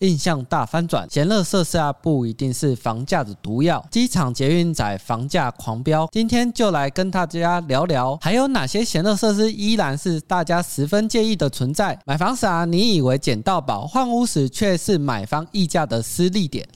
印象大翻转。闲乐设施啊，不一定是房价的毒药。机场捷运仔房价狂飙，今天就来跟大家聊聊，还有哪些闲乐设施依然是大家十分介意的存在。买房时啊，你以为捡到宝，换屋时却是买方议价的失利点。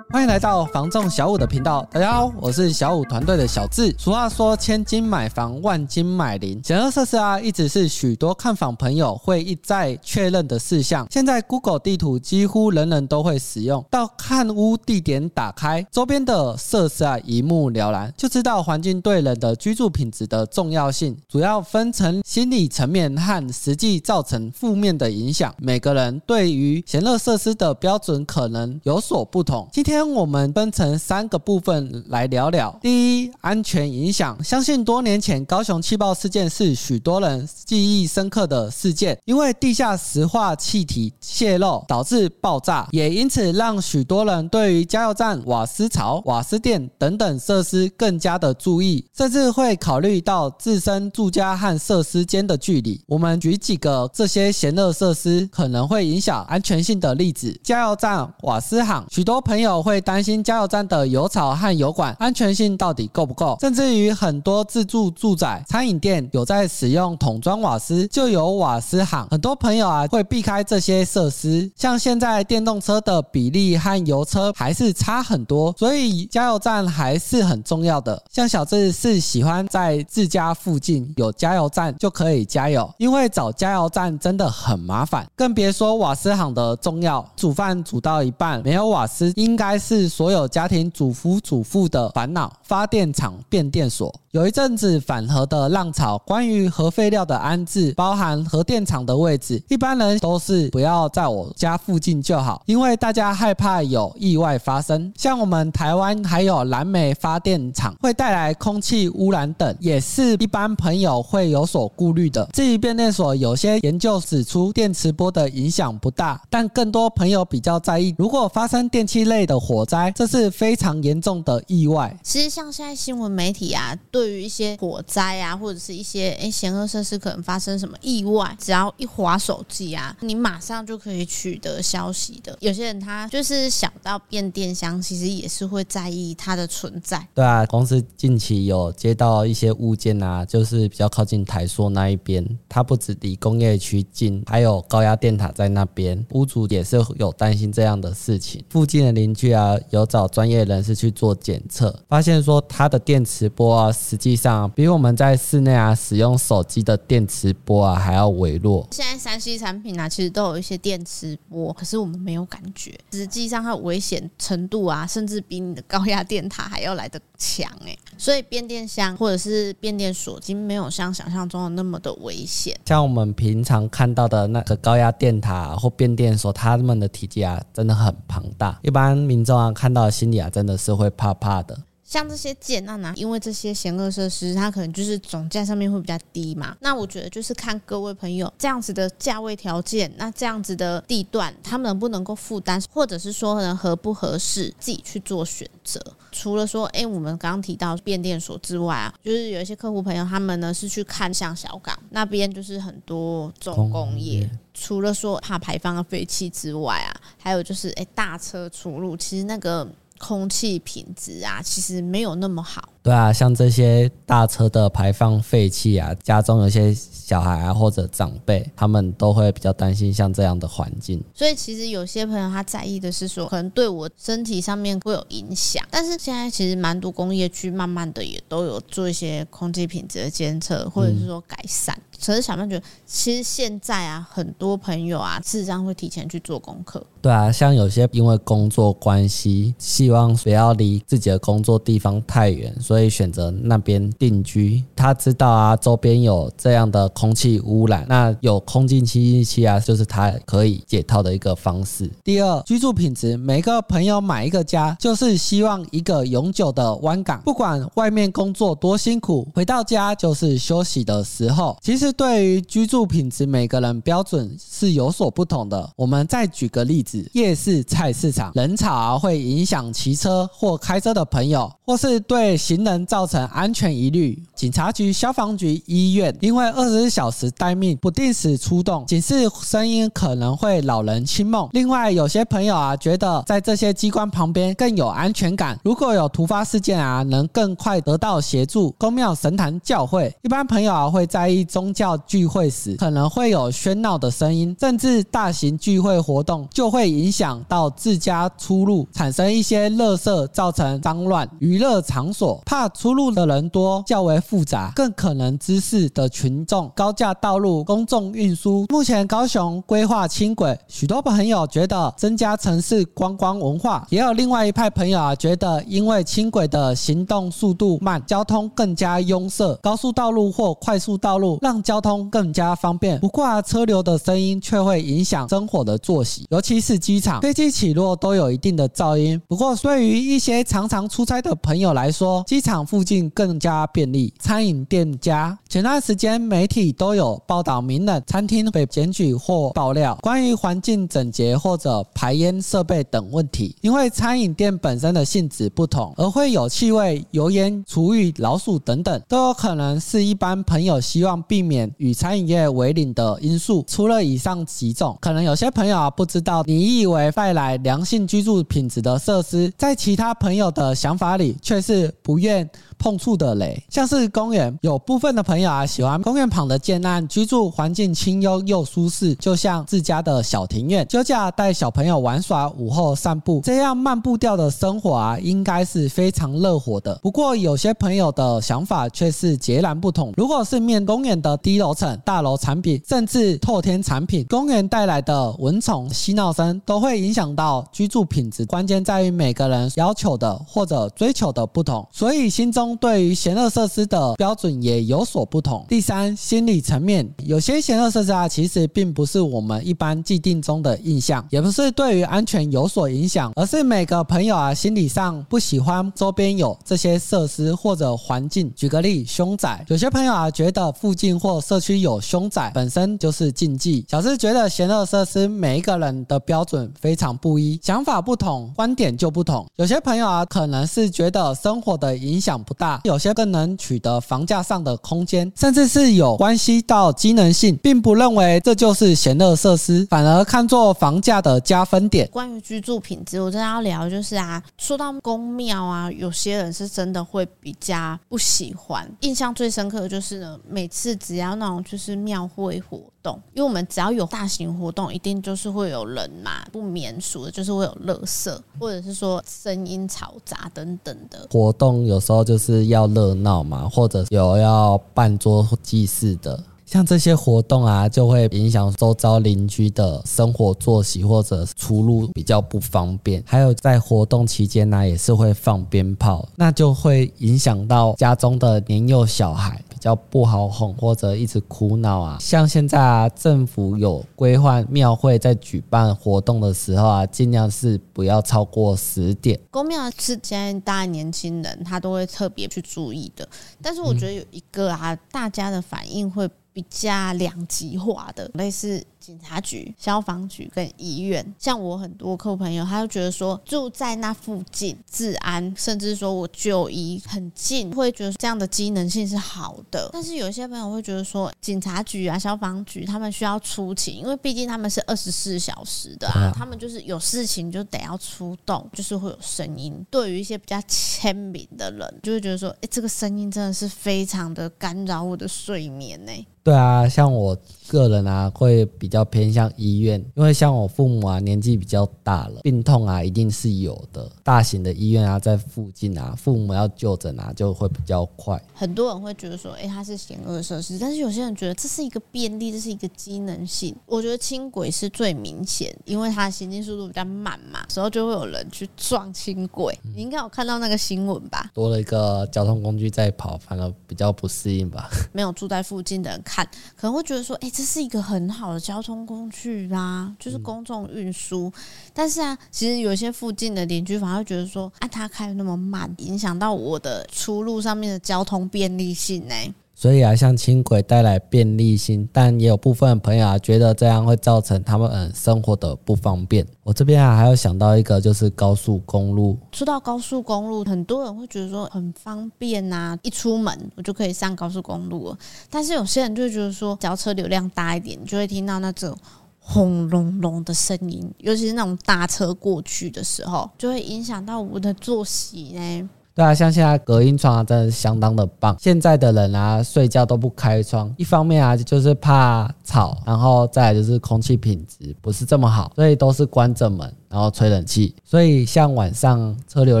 欢迎来到房仲小五的频道，大家好，我是小五团队的小智。俗话说，千金买房，万金买邻。闲乐设施啊，一直是许多看房朋友会一再确认的事项。现在 Google 地图几乎人人都会使用，到看屋地点打开，周边的设施啊一目了然，就知道环境对人的居住品质的重要性。主要分成心理层面和实际造成负面的影响。每个人对于闲乐设施的标准可能有所不同。今天。我们分成三个部分来聊聊。第一，安全影响。相信多年前高雄气爆事件是许多人记忆深刻的事件，因为地下石化气体泄漏导致爆炸，也因此让许多人对于加油站、瓦斯槽、瓦斯店等等设施更加的注意，甚至会考虑到自身住家和设施间的距离。我们举几个这些闲乐设施可能会影响安全性的例子：加油站、瓦斯行，许多朋友会。会担心加油站的油槽和油管安全性到底够不够，甚至于很多自住住宅、餐饮店有在使用桶装瓦斯，就有瓦斯行。很多朋友啊会避开这些设施。像现在电动车的比例和油车还是差很多，所以加油站还是很重要的。像小智是喜欢在自家附近有加油站就可以加油，因为找加油站真的很麻烦，更别说瓦斯行的重要。煮饭煮到一半没有瓦斯，应该。是所有家庭主夫主妇的烦恼。发电厂、变电所。有一阵子反核的浪潮，关于核废料的安置，包含核电厂的位置，一般人都是不要在我家附近就好，因为大家害怕有意外发生。像我们台湾还有燃煤发电厂会带来空气污染等，也是一般朋友会有所顾虑的。至于变电所，有些研究指出电磁波的影响不大，但更多朋友比较在意，如果发生电器类的火灾，这是非常严重的意外。其实像现在新闻媒体啊，对于一些火灾啊，或者是一些诶险恶设施可能发生什么意外，只要一划手机啊，你马上就可以取得消息的。有些人他就是小到变电箱，其实也是会在意它的存在。对啊，公司近期有接到一些物件啊，就是比较靠近台塑那一边，它不止离工业区近，还有高压电塔在那边，屋主也是有担心这样的事情。附近的邻居啊，有找专业人士去做检测，发现说它的电磁波啊，实际上比我们在室内啊使用手机的电磁波啊还要微弱。现在三 C 产品啊，其实都有一些电磁波，可是我们没有感觉。实际上它危险程度啊，甚至比你的高压电塔还要来得强诶。所以变电箱或者是变电所，已经没有像想象中的那么的危险。像我们平常看到的那个高压电塔或变电所，它们的体积啊真的很庞大，一般民众啊看到心里啊真的是会怕怕的。像这些建案呢，因为这些险恶设施，它可能就是总价上面会比较低嘛。那我觉得就是看各位朋友这样子的价位条件，那这样子的地段，他们能不能够负担，或者是说能合不合适，自己去做选择。除了说，哎，我们刚刚提到变电所之外啊，就是有一些客户朋友他们呢是去看像小港那边，就是很多重工业。除了说怕排放的废气之外啊，还有就是哎大车出入，其实那个。空气品质啊，其实没有那么好。对啊，像这些大车的排放废气啊，家中有些小孩啊或者长辈，他们都会比较担心像这样的环境。所以其实有些朋友他在意的是说，可能对我身体上面会有影响。但是现在其实蛮多工业区慢慢的也都有做一些空气品质的监测，或者是说改善。嗯可是小曼觉得，其实现在啊，很多朋友啊，事实上会提前去做功课。对啊，像有些因为工作关系，希望不要离自己的工作地方太远，所所以选择那边定居。他知道啊，周边有这样的空气污染，那有空气清新器啊，就是他可以解套的一个方式。第二，居住品质，每个朋友买一个家，就是希望一个永久的湾港，不管外面工作多辛苦，回到家就是休息的时候。其实。对于居住品质，每个人标准是有所不同的。我们再举个例子，夜市菜市场人潮会影响骑车或开车的朋友，或是对行行人造成安全疑虑。警察局、消防局、医院因为二十四小时待命、不定时出动，警示声音可能会扰人清梦。另外，有些朋友啊，觉得在这些机关旁边更有安全感。如果有突发事件啊，能更快得到协助。公庙、神坛、教会，一般朋友啊会在意宗教聚会时可能会有喧闹的声音，甚至大型聚会活动就会影响到自家出入，产生一些垃圾，造成脏乱。娱乐场所怕出入的人多，较为复杂，更可能滋事的群众。高架道路、公众运输，目前高雄规划轻轨，许多朋友觉得增加城市观光文化，也有另外一派朋友啊觉得，因为轻轨的行动速度慢，交通更加拥塞，高速道路或快速道路让交通更加方便。不过啊，车流的声音却会影响生活的作息，尤其是机场飞机起落都有一定的噪音。不过，对于一些常常出差的朋友来说，机场附近更加便利。餐饮店家，前段时间媒体都有报道，名人餐厅被检举或爆料关于环境整洁或者排烟设备等问题。因为餐饮店本身的性质不同，而会有气味、油烟、厨余、老鼠等等，都有可能是一般朋友希望避免与餐饮业为邻的因素。除了以上几种，可能有些朋友啊不知道，你以为带来良性居住品质的设施，在其他朋友的想法里却是不愿碰触的雷。像是公园，有部分的朋友啊喜欢公园旁的建案，居住环境清幽又舒适，就像自家的小庭院。休假带小朋友玩耍，午后散步，这样慢步调的生活啊，应该是非常乐活的。不过有些朋友的想法却是截然不同。如果是面公园的低楼层、大楼产品，甚至透天产品，公园带来的蚊虫、嬉闹声都会影响到居住品质。关键在于每个人要求的或者追求的不同，所以心中对于闲乐设施的标准也有所不同。第三，心理层面，有些闲乐设施啊，其实并不是我们一般既定中的印象，也不是对于安全有所影响，而是每个朋友啊心理上不喜欢周边有这些设施或者环境。举个例，凶宅，有些朋友啊觉得附近或社区有凶宅本身就是禁忌。小智觉得闲乐设施每一个人的标准非常不一，想法不同，观点就不同。有些朋友啊可能是觉得生活的影响不大，有些更能取得房价上的空间，甚至是有关系到机能性，并不认为这就是闲乐设施，反而看作房价的加分点。关于居住品质，我真的要聊，就是啊，说到宫庙啊，有些人是真的会比较不喜欢。印象最深刻的就是呢，每次只要那种就是庙会活动，因为我们只要有大型活动，一定就是会有人嘛，不免俗的就是会有垃圾，或者是说声音嘈杂等等的。活动有时候就是要热闹嘛，或者有要办桌祭祀的。像这些活动啊，就会影响周遭邻居的生活作息，或者出入比较不方便。还有在活动期间呢，也是会放鞭炮，那就会影响到家中的年幼小孩，较不好哄，或者一直苦恼啊。像现在啊，政府有规划庙会在举办活动的时候啊，尽量是不要超过十点。宫庙是现在大家年轻人他都会特别去注意的，但是我觉得有一个啊，大家的反应会。比较两极化的，类似警察局、消防局跟医院。像我很多客户朋友，他就觉得说住在那附近，治安甚至说我就医很近，会觉得这样的机能性是好的。但是有些朋友会觉得说，警察局啊、消防局他们需要出勤，因为毕竟他们是二十四小时的啊，他们就是有事情就得要出动，就是会有声音。对于一些比较亲民的人，就会觉得说，哎，这个声音真的是非常的干扰我的睡眠呢。对啊，像我个人啊，会比较偏向医院，因为像我父母啊，年纪比较大了，病痛啊一定是有的。大型的医院啊，在附近啊，父母要就诊啊，就会比较快。很多人会觉得说，哎，它是险恶设施，但是有些人觉得这是一个便利，这是一个机能性。我觉得轻轨是最明显，因为它行进速度比较慢嘛，时候就会有人去撞轻轨。你应该有看到那个新闻吧？多了一个交通工具在跑，反而比较不适应吧？没有住在附近的人。看可能会觉得说，哎、欸，这是一个很好的交通工具啦，就是公众运输。嗯、但是啊，其实有些附近的邻居反而会觉得说，啊，他开的那么慢，影响到我的出路上面的交通便利性呢。所以啊，像轻轨带来便利性，但也有部分朋友啊觉得这样会造成他们嗯生活的不方便。我这边啊还有想到一个，就是高速公路。说到高速公路，很多人会觉得说很方便呐、啊，一出门我就可以上高速公路了。但是有些人就会觉得说，只要车流量大一点，就会听到那种轰隆隆的声音，尤其是那种大车过去的时候，就会影响到我的作息呢。对啊，像现在隔音窗啊，真的是相当的棒。现在的人啊，睡觉都不开窗，一方面啊，就是怕吵，然后再来就是空气品质不是这么好，所以都是关着门，然后吹冷气。所以像晚上车流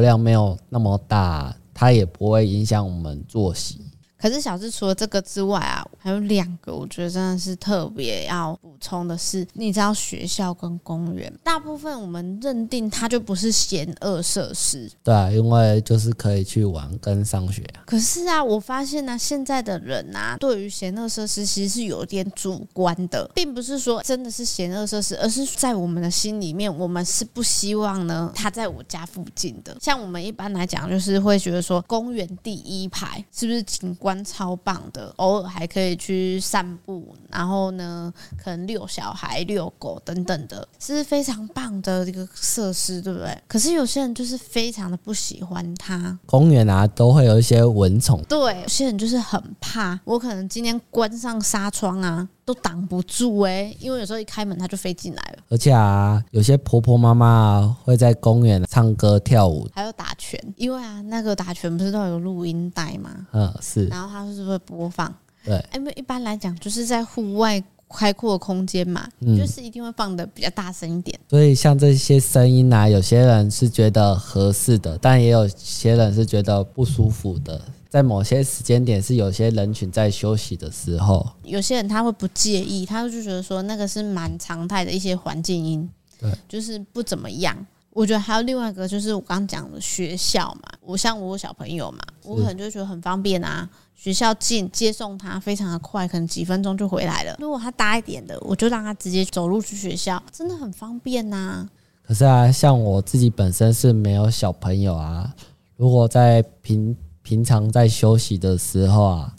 量没有那么大，它也不会影响我们作息。可是小智除了这个之外啊，还有两个我觉得真的是特别要补充的是，你知道学校跟公园，大部分我们认定它就不是闲恶设施，对啊，因为就是可以去玩跟上学。可是啊，我发现呢、啊，现在的人啊，对于闲恶设施其实是有点主观的，并不是说真的是闲恶设施，而是在我们的心里面，我们是不希望呢它在我家附近的。像我们一般来讲，就是会觉得说，公园第一排是不是景观超棒的，偶尔还可以去散步，然后呢，可能遛小孩、遛狗等等的，是非常棒的一个设施，对不对？可是有些人就是非常的不喜欢它。公园啊，都会有一些蚊虫，对，有些人就是很怕。我可能今天关上纱窗啊，都挡不住哎、欸，因为有时候一开门它就飞进来了。而且啊，有些婆婆妈妈会在公园唱歌跳舞，还有打拳，因为啊，那个打拳不是都有录音带吗？嗯，是。然后它是不是会播放？对，因为一般来讲就是在户外开阔空间嘛，嗯，就是一定会放的比较大声一点。所以像这些声音啊，有些人是觉得合适的，但也有些人是觉得不舒服的。在某些时间点，是有些人群在休息的时候，有些人他会不介意，他就觉得说那个是蛮常态的一些环境音，对，就是不怎么样。我觉得还有另外一个，就是我刚刚讲的学校嘛，我像我小朋友嘛，我可能就觉得很方便啊，学校近，接送他非常的快，可能几分钟就回来了。如果他大一点的，我就让他直接走路去学校，真的很方便呐、啊。可是啊，像我自己本身是没有小朋友啊，如果在平平常在休息的时候啊，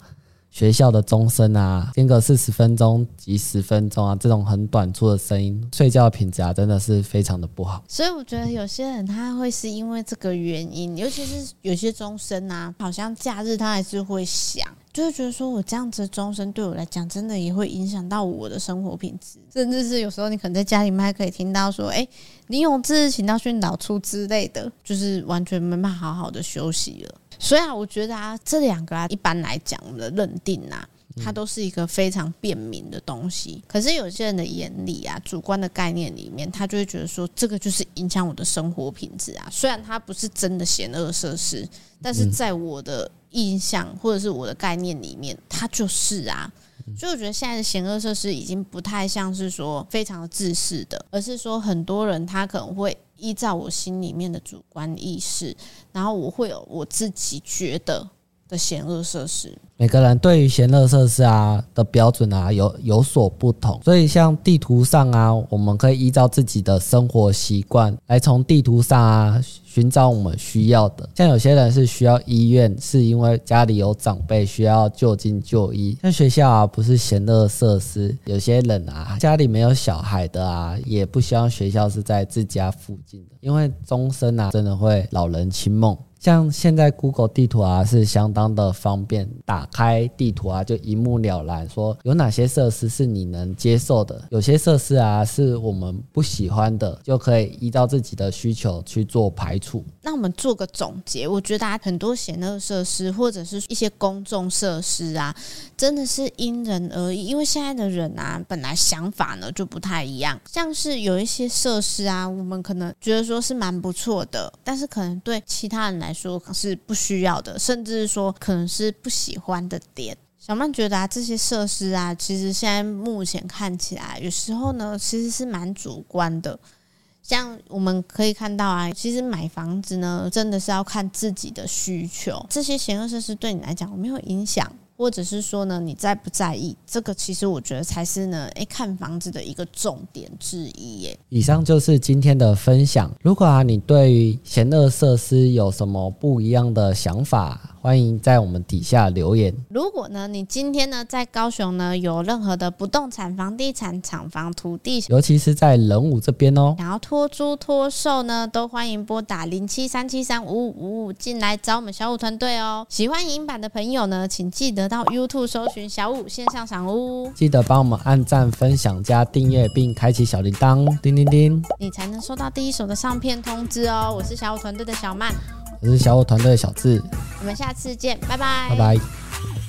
学校的钟声啊，间隔四十分钟及十分钟啊，这种很短促的声音，睡觉的品质啊，真的是非常的不好。所以我觉得有些人他会是因为这个原因，尤其是有些钟声啊，好像假日他还是会响，就是觉得说我这样子的钟声对我来讲，真的也会影响到我的生活品质，甚至是有时候你可能在家里面还可以听到说，哎，你有志请到训导处之类的，就是完全没办法好好的休息了。所以啊，我觉得啊，这两个啊，一般来讲，我们的认定啊，它都是一个非常便民的东西。可是有些人的眼里啊，主观的概念里面，他就会觉得说，这个就是影响我的生活品质啊。虽然它不是真的险恶设施，但是在我的印象或者是我的概念里面，它就是啊。所以我觉得现在的邪恶设施已经不太像是说非常自私的，而是说很多人他可能会。依照我心里面的主观意识，然后我会有我自己觉得的嫌恶设施。每个人对于嫌恶设施啊的标准啊有有所不同，所以像地图上啊，我们可以依照自己的生活习惯来从地图上啊寻找我们需要的。像有些人是需要医院，是因为家里有长辈需要就近就医。像学校啊，不是嫌恶设施。有些人啊，家里没有小孩的啊，也不希望学校是在自家附近的，因为终身啊，真的会老人清梦。像现在 Google 地图啊，是相当的方便，打开地图啊，就一目了然，说有哪些设施是你能接受的，有些设施啊是我们不喜欢的，就可以依照自己的需求去做排除。那我们做个总结，我觉得大家很多嫌恶设施或者是一些公众设施啊，真的是因人而异，因为现在的人啊，本来想法呢就不太一样，像是有一些设施啊，我们可能觉得说是蛮不错的，但是可能对其他人来说，是不需要的，甚至说可能是不喜欢的点。小曼觉得啊，这些设施啊，其实现在目前看起来，有时候呢，其实是蛮主观的。像我们可以看到啊，其实买房子呢，真的是要看自己的需求。这些邪恶设施对你来讲有没有影响？或者是说呢，你在不在意这个？其实我觉得才是呢，诶，看房子的一个重点之一耶。以上就是今天的分享。如果啊，你对于闲乐设施有什么不一样的想法，欢迎在我们底下留言。如果呢，你今天呢在高雄呢有任何的不动产、房地产、厂房、土地，尤其是在仁武这边哦，想要托租托售呢，都欢迎拨打零七三七三五五五五进来找我们小五团队哦。喜欢影版的朋友呢，请记得到 YouTube 搜寻小五线上赏屋，记得帮我们按赞、分享、加订阅，并开启小铃铛，叮叮叮，你才能收到第一手的上片通知哦。我是小五团队的小曼，我是小五团队的小智，我们下次见，拜拜，拜拜。